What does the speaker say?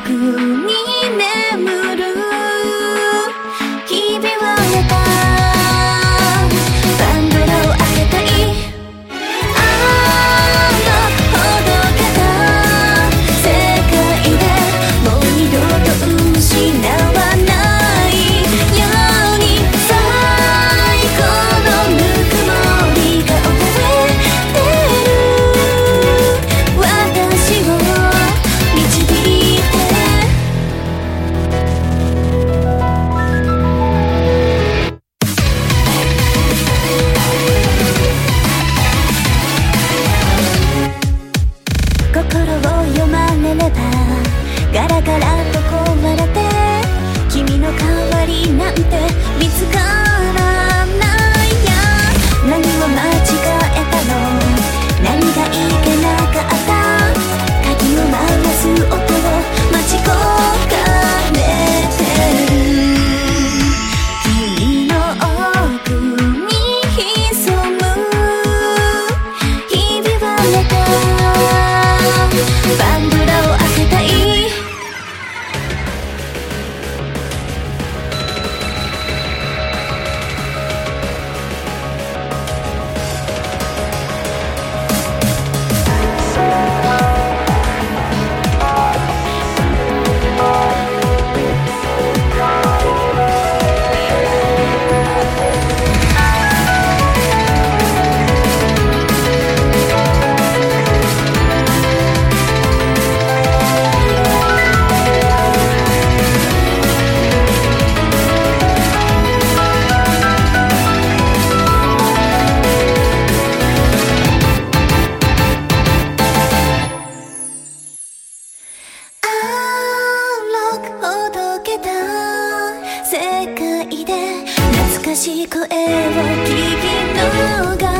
くに心を読まれればガラガラと壊れて君の代わりなんてしく絵を聞き逃